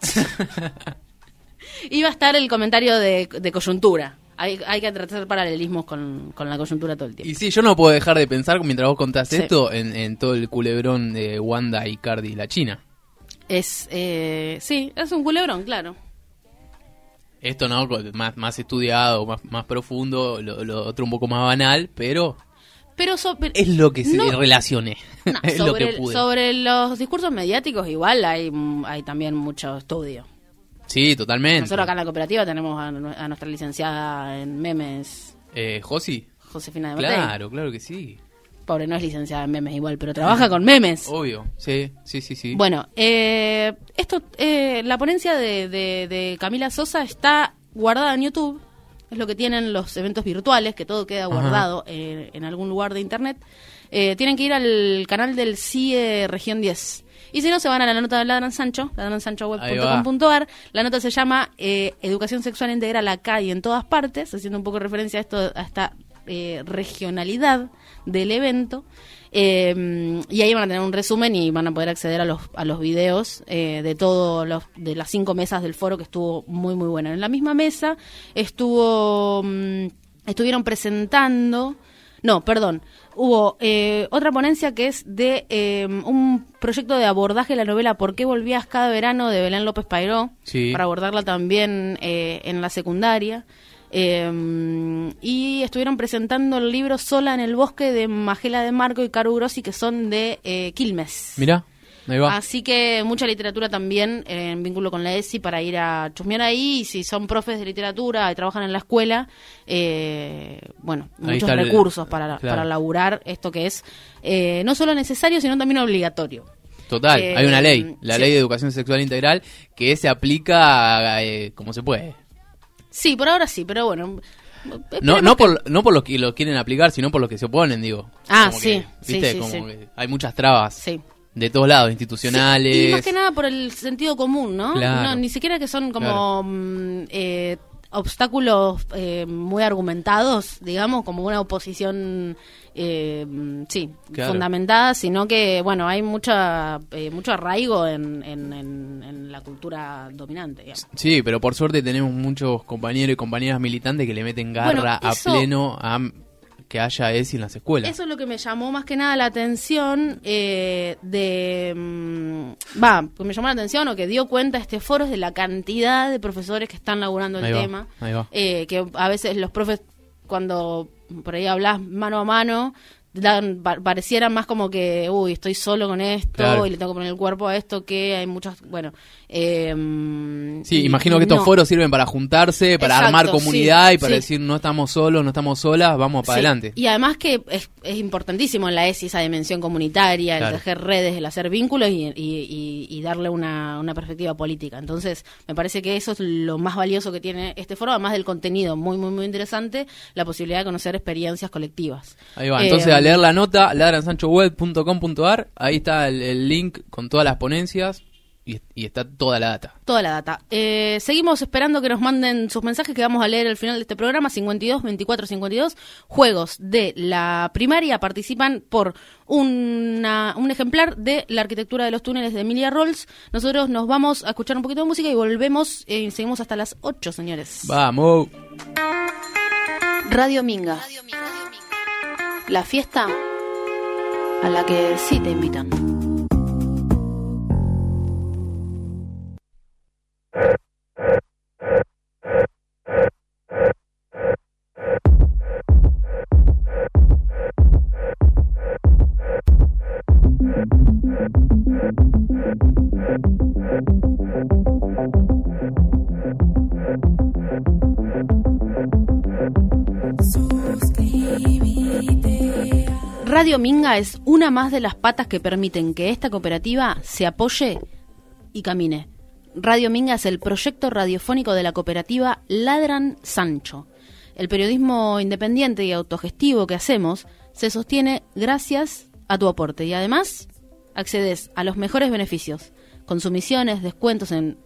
Iba a estar el comentario de, de coyuntura. Hay, hay que tratar paralelismos con, con la coyuntura todo el tiempo. Y sí, yo no puedo dejar de pensar mientras vos contás Sí. esto en, en todo el culebrón de Wanda, Icardi y la China. Es, eh, sí, es un culebrón, claro. Esto no, más, más estudiado, más, más profundo, lo, lo otro un poco más banal, pero Pero, es lo que se no, relacioné. no, es lo sobre, que pude. sobre los discursos mediáticos igual hay, hay también mucho estudio. Sí, totalmente. Nosotros acá en la cooperativa tenemos a, a nuestra licenciada en memes, Eh, Josi, Josefina de Matei. claro, claro que sí. Pobre, no es licenciada en memes igual, pero trabaja con memes. Obvio, sí, sí, sí, sí. Bueno, eh, esto, eh, la ponencia de, de- de Camila Sosa está guardada en YouTube. Es lo que tienen los eventos virtuales, que todo queda guardado eh, en algún lugar de internet. Eh, tienen que ir al canal del CIE Región 10. Y si no, se van a la nota de Ladran Sancho, ladransanchoweb.com.ar. La nota se llama eh, Educación Sexual Integral acá y en todas partes, haciendo un poco referencia a, esto, a esta eh, regionalidad del evento. Eh, y ahí van a tener un resumen y van a poder acceder a los, a los videos eh, de todos los de las cinco mesas del foro que estuvo muy muy bueno. En la misma mesa estuvo mm, estuvieron presentando no, perdón. Hubo eh, otra ponencia que es de eh, un proyecto de abordaje de la novela ¿Por qué volvías cada verano? de Belén López Pairó, Sí. para abordarla también eh, en la secundaria. Eh, y estuvieron presentando el libro Sola en el bosque de Magela de Marco y Caru Grossi, que son de eh, Quilmes. Mirá. Así que mucha literatura también eh, en vínculo con la ESI para ir a chusmear ahí. Y si son profes de literatura y trabajan en la escuela, eh, bueno, Ahí muchos el- recursos para, claro. para laburar esto que es eh, no solo necesario, sino también obligatorio. Total, eh, hay una ley, la sí. ley de educación sexual integral, que se aplica como se puede. Sí, por ahora sí, pero bueno. No, no, por, no por los que lo quieren aplicar, sino por los que se oponen, digo. Ah, Como sí, que, ¿Viste? sí, como que hay muchas trabas Sí. De todos lados, institucionales. Sí, y más que nada por el sentido común, ¿no? Claro. No, ni siquiera que son como Claro. mm, eh, obstáculos eh, muy argumentados, digamos, como una oposición, eh, sí, Claro. fundamentada, sino que, bueno, hay mucha eh, mucho arraigo en, en- en- en la cultura dominante, digamos. Sí, pero por suerte tenemos muchos compañeros y compañeras militantes que le meten garra Bueno, eso- a pleno a que haya ESI en las escuelas. Eso es lo que me llamó más que nada la atención eh, de... mm, Va, que me llamó la atención o que dio cuenta este foro es de la cantidad de profesores que están laburando el Ahí va, tema. ahí va. Eh, que a veces los profes, cuando por ahí hablas mano a mano, dan, pa- parecieran más como que, uy, estoy solo con esto Claro. y le tengo que poner el cuerpo a esto, que hay muchas... Bueno, eh, Sí, y- imagino que estos no. foros sirven para juntarse, para Exacto, armar comunidad sí, y para sí. decir no estamos solos, no estamos solas, vamos para Sí, adelante. Y además que es, es importantísimo en la ESI esa dimensión comunitaria, Claro. el tejer redes, el hacer vínculos y, y- darle una, una perspectiva política. Entonces, me parece que eso es lo más valioso que tiene este foro, además del contenido muy, muy, muy interesante, la posibilidad de conocer experiencias colectivas. Ahí va, Eh, entonces leer la nota, ladransanchoweb.com.ar, ahí está el, el link con todas las ponencias y, y está toda la data. Toda la data. Eh, seguimos esperando que nos manden sus mensajes que vamos a leer al final de este programa, 52 24 52. Juegos de la primaria participan por una- un ejemplar de la arquitectura de los túneles de Emilia Rolls. Nosotros nos vamos a escuchar un poquito de música y volvemos eh, y seguimos hasta las 8, señores. Vamos. Radio Minga. La fiesta a la que sí te invitan. Radio Minga es una más de las patas que permiten que esta cooperativa se apoye y camine. Radio Minga es el proyecto radiofónico de la cooperativa Ladran Sancho. El periodismo independiente y autogestivo que hacemos se sostiene gracias a tu aporte y además accedes a los mejores beneficios, consumiciones, descuentos en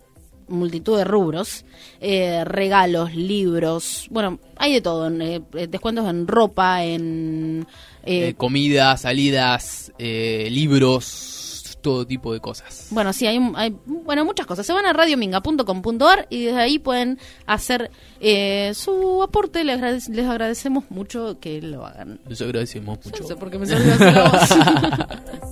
multitud de rubros, eh, regalos, libros, bueno, hay de todo, eh, descuentos en ropa, en... eh, Eh, comida, salidas, eh, libros, todo tipo de cosas. Bueno, sí, hay, hay bueno, muchas cosas. Se van a radiominga.com.ar y desde ahí pueden hacer eh, su aporte. Les, agradec- les agradecemos mucho que lo hagan. Les agradecemos mucho. No sé por qué me salió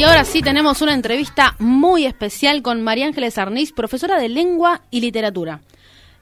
Y ahora sí tenemos una entrevista muy especial con María Ángeles Arnís, profesora de lengua y literatura.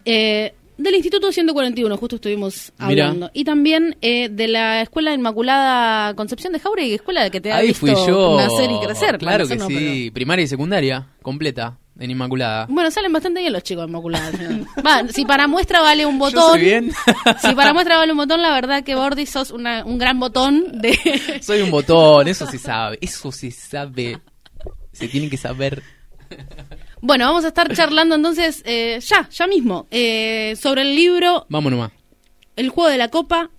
Eh, del Instituto 141, justo estuvimos Mirá. hablando. Y también eh, de la Escuela Inmaculada Concepción de Jauregui, escuela que te ha Ahí visto fui yo. nacer y crecer. Claro que no, sí. Primaria y secundaria, completa, en Inmaculada. Bueno, salen bastante bien los chicos de Inmaculada. Va, si para muestra vale un Yo botón. soy bien. Si para muestra vale un botón, la verdad que Bordi sos una- un gran botón de... Soy un botón, eso se sabe. Eso se sabe. Se tiene que saber. Bueno, vamos a estar charlando entonces eh, ya, ya mismo, eh, sobre el libro Vamos nomás. El juego de la copa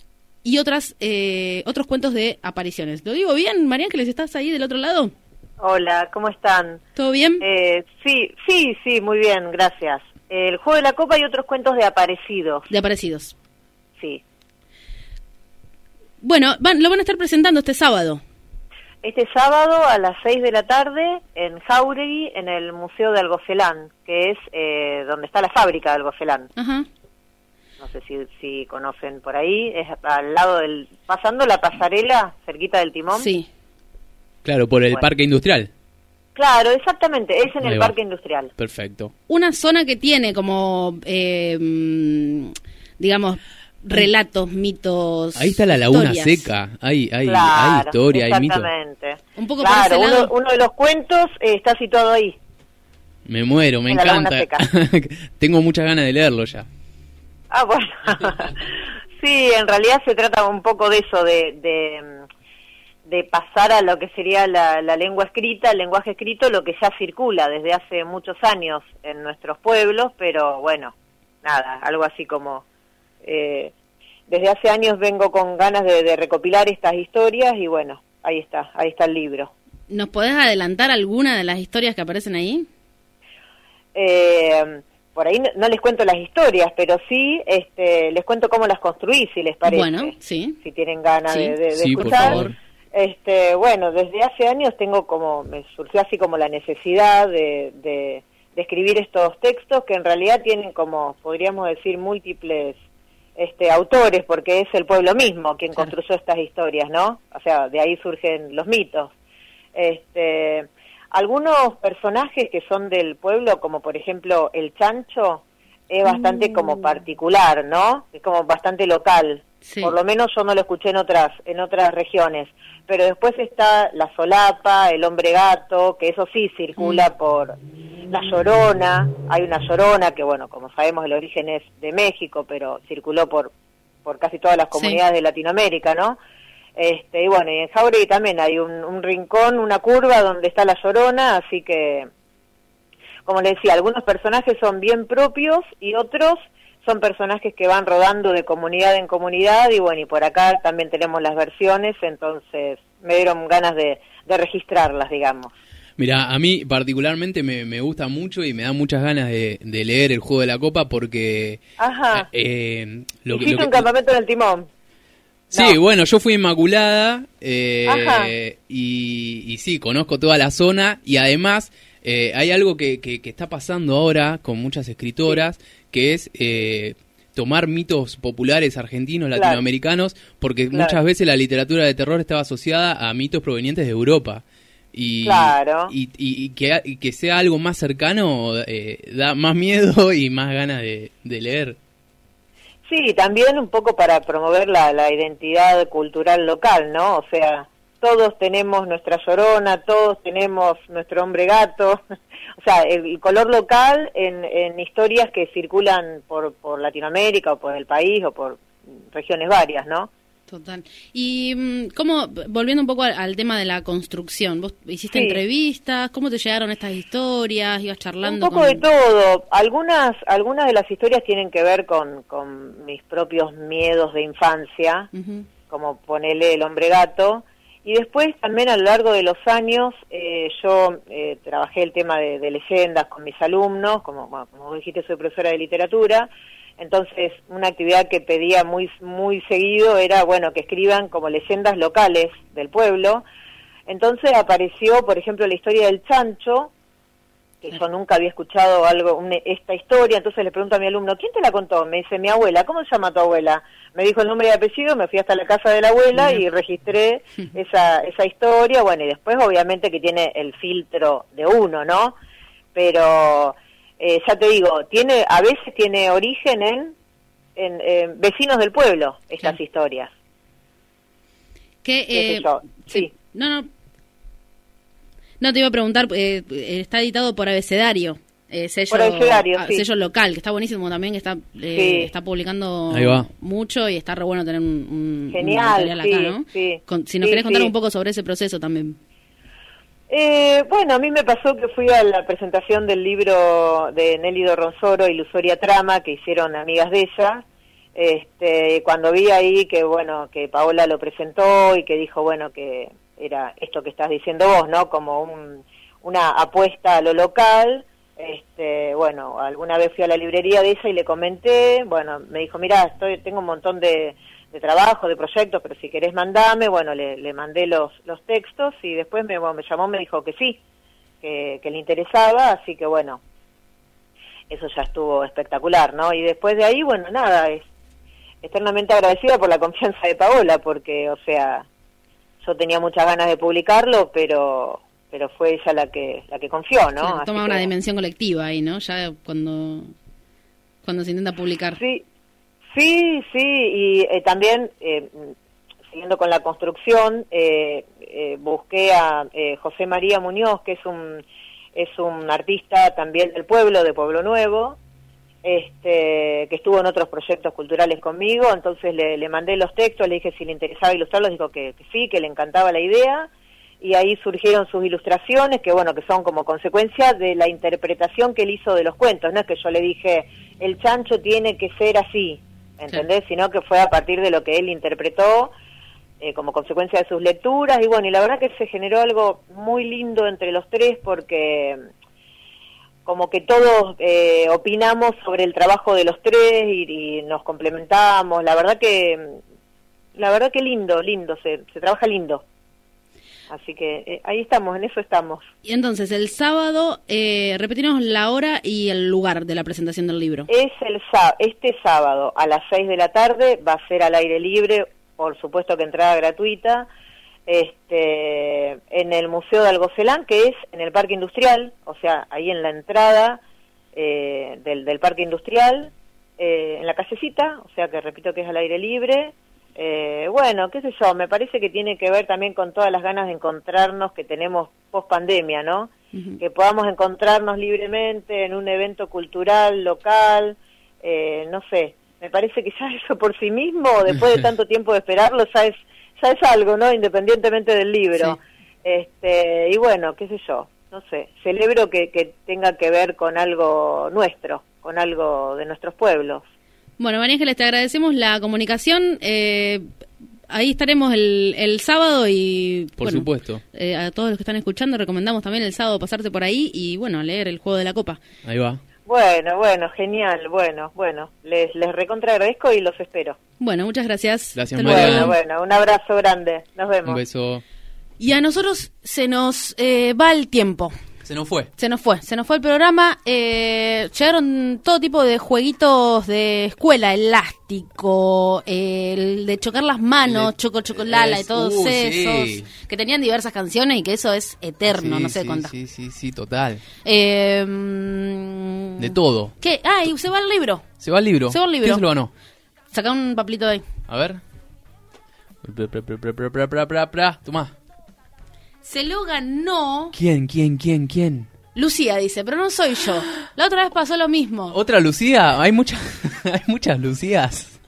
y otras eh, otros cuentos de apariciones. ¿Lo digo bien, María Ángeles? ¿Estás ahí del otro lado? Hola, ¿cómo están? ¿Todo bien? Eh, sí, sí, sí, muy bien, gracias. El juego de la copa y otros cuentos de aparecidos, De aparecidos. sí. Bueno, van, lo van a estar presentando este sábado. Este sábado a las 6 de la tarde en Jauregui, en el Museo de Algocelán, que es eh, donde está la fábrica de Algocelán. No sé si, si conocen por ahí, es al lado del... pasando la pasarela, cerquita del timón. Sí. Claro, por el Bueno. parque industrial. Claro, exactamente, es en Ahí el va. Parque Industrial. Perfecto. Una zona que tiene como, eh, mm, digamos, relatos, mitos. Ahí está la laguna historias. seca. Hay, hay, hay historia, hay mito. exactamente. Un poco por claro, ese uno, lado. uno de los cuentos eh, está situado ahí. Me muero, me En la laguna encanta. Tengo muchas ganas de leerlo ya. Ah, bueno. sí, en realidad se trata un poco de eso, de, de, de pasar a lo que sería la, la lengua escrita, el lenguaje escrito, lo que ya circula desde hace muchos años en nuestros pueblos, pero bueno, nada, algo así como... eh, desde hace años vengo con ganas de, de recopilar estas historias y bueno, ahí está, ahí está el libro. ¿Nos podés adelantar alguna de las historias que aparecen ahí? Eh, por ahí no, no les cuento las historias, pero sí este, les cuento cómo las construí, si les parece. Bueno, sí. Si tienen ganas Sí. de, de- de Sí, por escuchar. favor. Este, bueno, desde hace años tengo como, me surgió así como la necesidad de, de, de escribir estos textos que en realidad tienen como, podríamos decir, múltiples este, autores, porque es el pueblo mismo quien Claro. construyó estas historias, ¿no? O sea, de ahí surgen los mitos. Este, algunos personajes que son del pueblo, como por ejemplo el chancho, es bastante como particular, ¿no? Es como bastante local. Sí. Por lo menos yo no lo escuché en otras en otras regiones. Pero después está la solapa, el hombre gato, que eso sí circula por la llorona. Hay una llorona que, bueno, como sabemos el origen es de México, pero circuló por por casi todas las Sí. comunidades de Latinoamérica, ¿no? Este, y bueno, y en Jauregui también hay un, un rincón, una curva donde está la llorona, así que, como le decía, algunos personajes son bien propios y otros son personajes que van rodando de comunidad en comunidad y bueno, y por acá también tenemos las versiones, entonces me dieron ganas de, de registrarlas, digamos. Mira, a mí particularmente me, me gusta mucho y me da muchas ganas de, de leer el juego de la copa porque Ajá. eh, lo, que- Hiciste lo que- un campamento en el timón. Sí, No. bueno, yo fui Inmaculada eh, y, y sí, conozco toda la zona y además eh, hay algo que, que- que está pasando ahora con muchas escritoras que es eh, tomar mitos populares argentinos, Claro. latinoamericanos, porque Claro. muchas veces la literatura de terror estaba asociada a mitos provenientes de Europa. Y, Claro. y, y- y que, y que sea algo más cercano eh, da más miedo y más ganas de, de leer. Sí, también un poco para promover la, la identidad cultural local, ¿no? O sea, todos tenemos nuestra llorona, todos tenemos nuestro hombre gato. O sea, el, el color local en, en historias que circulan por, por Latinoamérica o por el país o por regiones varias, ¿no? Total. Y mm, cómo, volviendo un poco al, al tema de la construcción, vos hiciste Sí. entrevistas, ¿cómo te llegaron estas historias? ¿Ibas Un charlando poco con... de todo. Algunas, algunas de las historias tienen que ver con, con mis propios miedos de infancia. Como ponele el hombre gato. Y después también a lo largo de los años eh, yo eh, trabajé el tema de, de leyendas con mis alumnos, como, como dijiste soy profesora de literatura, entonces una actividad que pedía muy, muy seguido era, bueno, que escriban como leyendas locales del pueblo. Entonces apareció, por ejemplo, la historia del chancho, que yo nunca había escuchado algo, un- esta historia, entonces le pregunto a mi alumno, ¿quién te la contó? Me dice, mi abuela, ¿cómo se llama tu abuela? Me dijo el nombre y apellido, me fui hasta la casa de la abuela y registré esa, esa historia, bueno, y después obviamente que tiene el filtro de uno, ¿no? Pero, eh, ya te digo, tiene, a veces tiene origen en, en, eh, vecinos del pueblo, estas Claro. historias. Que, eh, sí. No, no. No, te iba a preguntar, eh, está editado por Abecedario. eh, sello, Por Abecedario, ah, sí. sello local, que está buenísimo también, que está, eh, Sí. está publicando mucho y está re bueno tener un, un- un Genial, material acá, sí, ¿no? sí. Con- si nos Sí, querés contar sí. un poco sobre ese proceso también. Eh, bueno, a mí me pasó que fui a la presentación del libro de Nelly Dorronsoro, Ilusoria Trama, que hicieron amigas de ella. Este, cuando vi ahí que, bueno, que Paola lo presentó y que dijo, bueno, que era esto que estás diciendo vos, ¿no? Como un- una apuesta a lo local. Este, bueno, alguna vez fui a la librería de ella y le comenté, bueno, me dijo, mira, estoy, tengo un montón de, de trabajo, de proyectos, pero si querés mandame, bueno, le, le mandé los, los textos y después me, bueno, me llamó, me dijo que sí, que, que le interesaba, así que bueno, eso ya estuvo espectacular, ¿no? Y después de ahí, bueno, nada, es eternamente agradecida por la confianza de Paola, porque, o sea, yo tenía muchas ganas de publicarlo, pero pero fue ella la que la que confió, ¿no? Claro, Así toma que- una dimensión colectiva ahí, ¿no? Ya cuando, cuando se intenta publicar. Sí, sí, sí, y eh, también, eh, siguiendo con la construcción, eh, eh, busqué a eh, José María Muñoz, que es un, es un artista también del pueblo, de Pueblo Nuevo, este, que estuvo en otros proyectos culturales conmigo, entonces le, le mandé los textos, le dije si le interesaba ilustrarlos, dijo que, que sí, que le encantaba la idea, y ahí surgieron sus ilustraciones, que bueno, que son como consecuencia de la interpretación que él hizo de los cuentos, no es que yo le dije, el chancho tiene que ser así, ¿entendés? Sino que fue a partir de lo que él interpretó eh, como consecuencia de sus lecturas, y bueno, y la verdad que se generó algo muy lindo entre los tres porque como que todos eh, opinamos sobre el trabajo de los tres y, nos complementamos, la verdad que la verdad que lindo, lindo, se, se trabaja lindo. Así que eh, ahí estamos, en eso estamos. Y entonces, el sábado, eh, repetirnos la hora y el lugar de la presentación del libro. Es el este sábado a las 6 de la tarde, va a ser al aire libre, por supuesto que entrada gratuita, este, en el Museo de Algocelán, que es en el Parque Industrial, o sea, ahí en la entrada eh, del, del Parque Industrial, eh, en la callecita, o sea que repito que es al aire libre. Eh, bueno, qué sé yo, me parece que tiene que ver también con todas las ganas de encontrarnos que tenemos post pandemia, ¿no? Que podamos encontrarnos libremente en un evento cultural local, eh, no sé, me parece que ya eso por sí mismo, después de tanto tiempo de esperarlo, ya es, ya es algo, ¿no? Independientemente del libro. Este, y bueno, qué sé yo, no sé, celebro que, que tenga que ver con algo nuestro, con algo de nuestros pueblos. Bueno, María Ángeles, te agradecemos la comunicación. eh, ahí estaremos el, el sábado y... Por bueno, supuesto. eh, a todos los que están escuchando, recomendamos también el sábado pasarte por ahí y, bueno, leer el juego de la copa. Ahí va. Bueno, bueno, genial, bueno, bueno, les, les recontra agradezco y los espero. Bueno, muchas gracias. Gracias, Hasta María. Bueno, bueno, un abrazo grande, nos vemos. Un beso. Y a nosotros se nos eh, va el tiempo. Se nos fue. Se nos fue, se nos fue el programa. Eh, llegaron todo tipo de jueguitos de escuela, elástico, el de chocar las manos, choco chocolala es, y todos esos. Sí. Que tenían diversas canciones y que eso es eterno, no sé sí, cuántas. Sí, sí, sí, total. Eh, de todo. ¿Qué? Ah, y se va el libro. Se va el libro. Se va el libro. ¿Quién se lo ganó? Saca un papelito de ahí. A ver. Pra, pra, pra, Tomá. Se lo ganó ¿Quién, quién, quién, quién? Lucía, dice, pero no soy yo. La otra vez pasó lo mismo. ¿Otra Lucía? Hay muchas, hay muchas Lucías.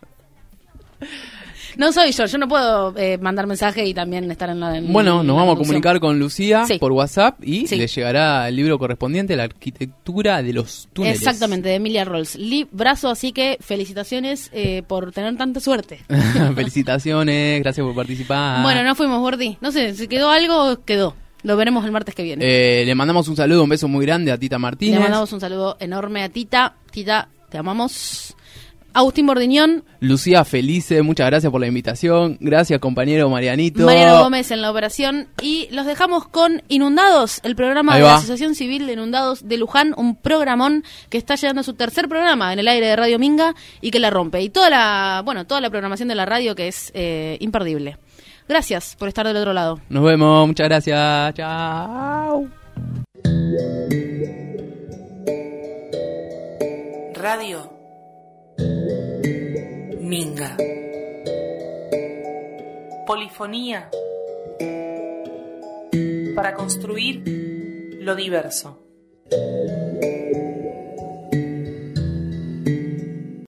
No soy yo, yo no puedo eh, mandar mensaje y también estar en la. en Bueno, nos la vamos a comunicar con Lucía Sí. por WhatsApp y Sí. le llegará el libro correspondiente, La arquitectura de los túneles. Exactamente, de Emilia Rolls. Librazo, así que felicitaciones eh, por tener tanta suerte. Felicitaciones, gracias por participar. Bueno, no fuimos, Gordi. No sé, si quedó algo, quedó. Lo veremos el martes que viene. Eh, le mandamos un saludo, un beso muy grande a Tita Martínez. Le mandamos un saludo enorme a Tita. Tita, te amamos. Agustín Bordiñón, Lucía Felice, muchas gracias por la invitación. Gracias, compañero Marianito. Mariano Gómez en la operación y los dejamos con Inundados, el programa Ahí de la. Asociación Civil de Inundados de Luján, un programón que está llegando a su tercer programa en el aire de Radio Minga y que la rompe. Y toda la, bueno, toda la programación de la radio que es eh, imperdible. Gracias por estar del otro lado. Nos vemos, muchas gracias. Chao. Radio Minga. Polifonía para construir lo diverso.